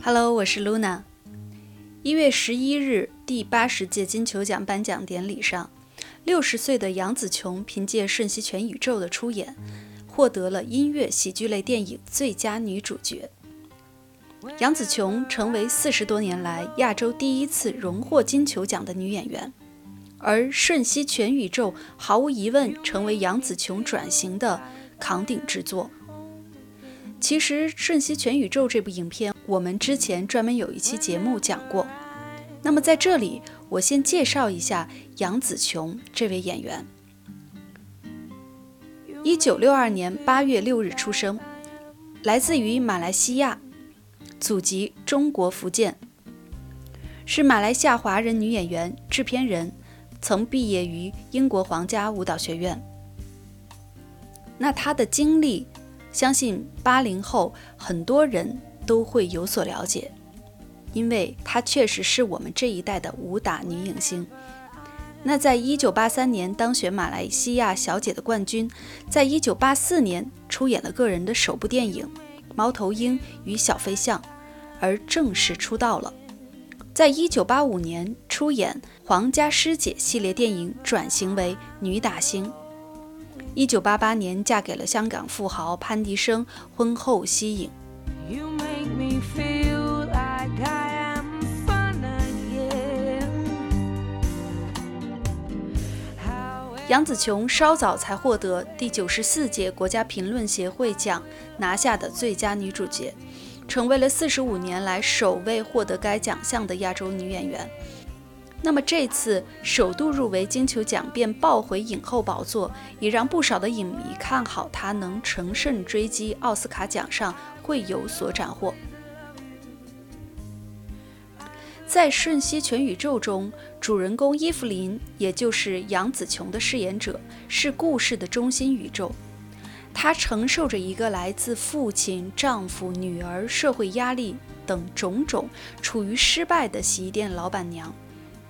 Hello，我是 Luna。一月十一日，第八十届金球奖颁奖典礼上，六十岁的杨紫琼凭借《瞬息全宇宙》的出演，获得了音乐喜剧类电影最佳女主角。杨紫琼成为四十多年来亚洲第一次荣获金球奖的女演员，而《瞬息全宇宙》毫无疑问成为杨紫琼转型的扛鼎之作。其实，《瞬息全宇宙》这部影片，我们之前专门有一期节目讲过。那么在这里，我先介绍一下杨紫琼这位演员。一九六二年八月六日出生，来自于马来西亚，祖籍中国福建，是马来西亚华人女演员、制片人，曾毕业于英国皇家舞蹈学院。那她的经历。相信八零后很多人都会有所了解，因为她确实是我们这一代的武打女影星。那在一九八三年当选马来西亚小姐的冠军，在一九八四年出演了个人的首部电影《猫头鹰与小飞象》，而正式出道了。在一九八五年出演《皇家师姐》系列电影，转型为女打星。一九八八年嫁给了香港富豪潘迪生，婚后息影。杨紫琼稍早才获得第九十四届国家评论协会奖拿下的最佳女主角，成为了四十五年来首位获得该奖项的亚洲女演员。那么这次首度入围金球奖便抱回影后宝座，也让不少的影迷看好她能乘胜追击奥斯卡奖上会有所斩获。在《瞬息全宇宙》中，主人公伊芙琳，也就是杨紫琼的饰演者，是故事的中心宇宙。她承受着一个来自父亲、丈夫、女儿、社会压力等种种，处于失败的洗衣店老板娘。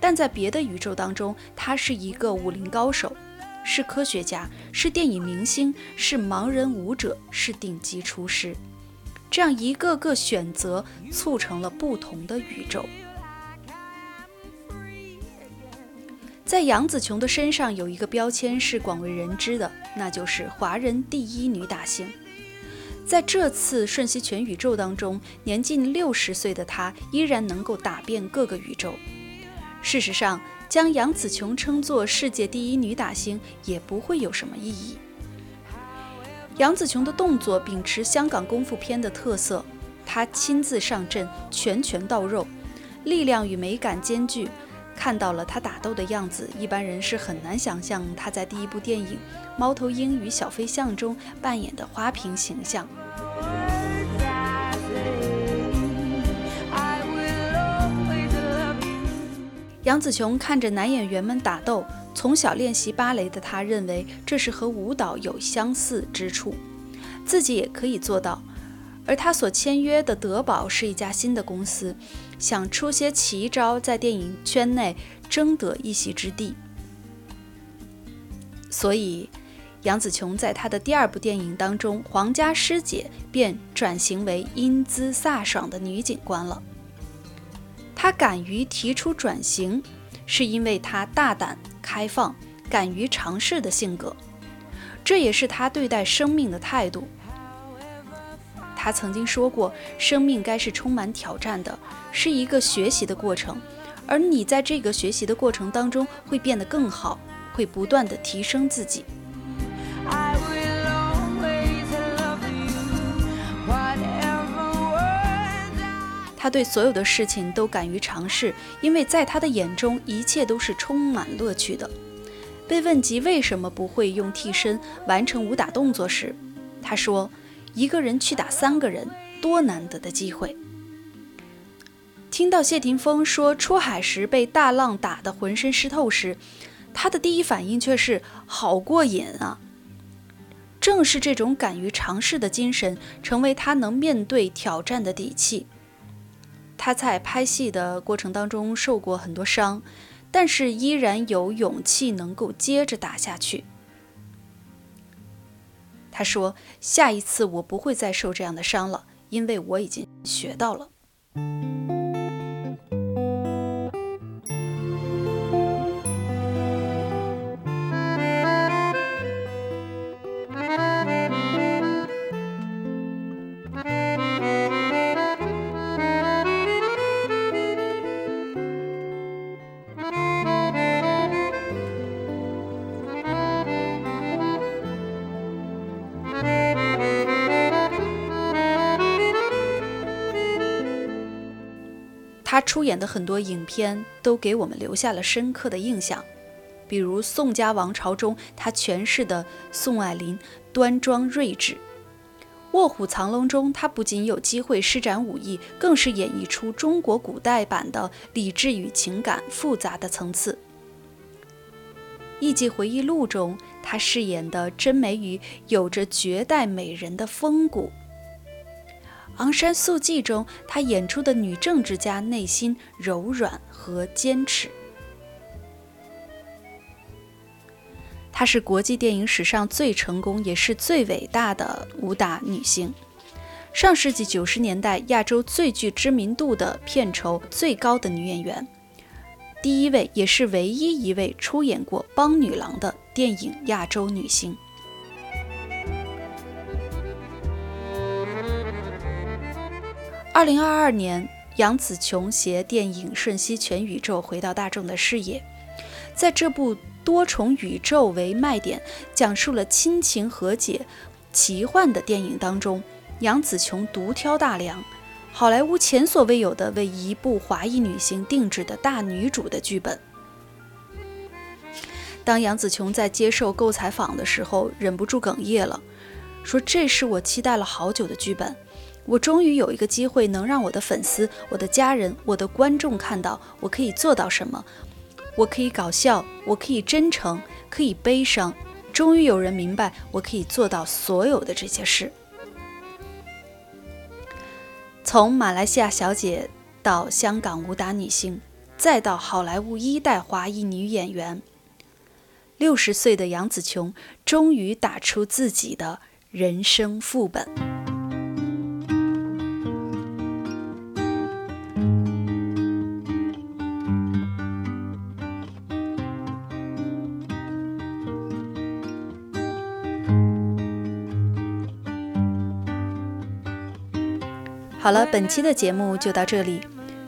但在别的宇宙当中，他是一个武林高手，是科学家，是电影明星，是盲人舞者，是顶级厨师。这样一个个选择，促成了不同的宇宙。在杨紫琼的身上有一个标签是广为人知的，那就是华人第一女打星。在这次《瞬息全宇宙》当中，年近六十岁的她依然能够打遍各个宇宙。事实上，将杨紫琼称作世界第一女打星也不会有什么意义。杨紫琼的动作秉持香港功夫片的特色，她亲自上阵，拳拳到肉，力量与美感兼具。看到了她打斗的样子，一般人是很难想象她在第一部电影《猫头鹰与小飞象》中扮演的花瓶形象。杨紫琼看着男演员们打斗，从小练习芭蕾的她认为这是和舞蹈有相似之处，自己也可以做到。而她所签约的德宝是一家新的公司，想出些奇招，在电影圈内争得一席之地。所以，杨紫琼在她的第二部电影当中，《皇家师姐》便转型为英姿飒爽的女警官了。他敢于提出转型，是因为他大胆、开放、敢于尝试的性格，这也是他对待生命的态度。他曾经说过：“生命该是充满挑战的，是一个学习的过程，而你在这个学习的过程当中会变得更好，会不断的提升自己。”他对所有的事情都敢于尝试，因为在他的眼中，一切都是充满乐趣的。被问及为什么不会用替身完成武打动作时，他说：“一个人去打三个人，多难得的机会。”听到谢霆锋说出海时被大浪打得浑身湿透时，他的第一反应却是好过瘾啊！正是这种敢于尝试的精神，成为他能面对挑战的底气。他在拍戏的过程当中受过很多伤，但是依然有勇气能够接着打下去。他说：“下一次我不会再受这样的伤了，因为我已经学到了。”出演的很多影片都给我们留下了深刻的印象，比如《宋家王朝》中他诠释的宋霭龄端庄睿智，《卧虎藏龙》中他不仅有机会施展武艺，更是演绎出中国古代版的理智与情感复杂的层次，《艺伎回忆录》中他饰演的甄美羽有着绝代美人的风骨。《昂山素季》中，她演出的女政治家内心柔软和坚持。她是国际电影史上最成功也是最伟大的武打女星。上世纪九十年代，亚洲最具知名度的片酬最高的女演员，第一位也是唯一一位出演过《邦女郎》的电影亚洲女星。二零二二年，杨紫琼携电影《瞬息全宇宙》回到大众的视野。在这部多重宇宙为卖点、讲述了亲情和解、奇幻的电影当中，杨紫琼独挑大梁，好莱坞前所未有的为一部华裔女星定制的大女主的剧本。当杨紫琼在接受购采访的时候，忍不住哽咽了，说：“这是我期待了好久的剧本。”我终于有一个机会，能让我的粉丝、我的家人、我的观众看到我可以做到什么。我可以搞笑，我可以真诚，可以悲伤。终于有人明白，我可以做到所有的这些事。从马来西亚小姐到香港武打女星，再到好莱坞一代华裔女演员，六十岁的杨紫琼终于打出自己的人生副本。好了，本期的节目就到这里。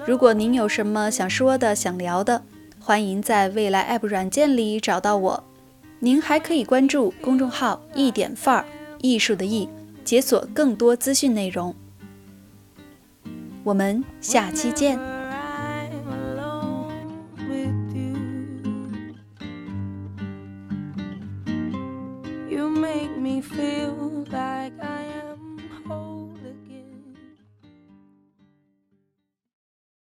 如果您有什么想说的、想聊的，欢迎在未来 App 软件里找到我。您还可以关注公众号“一点范儿”，艺术的“艺”，解锁更多资讯内容。我们下期见。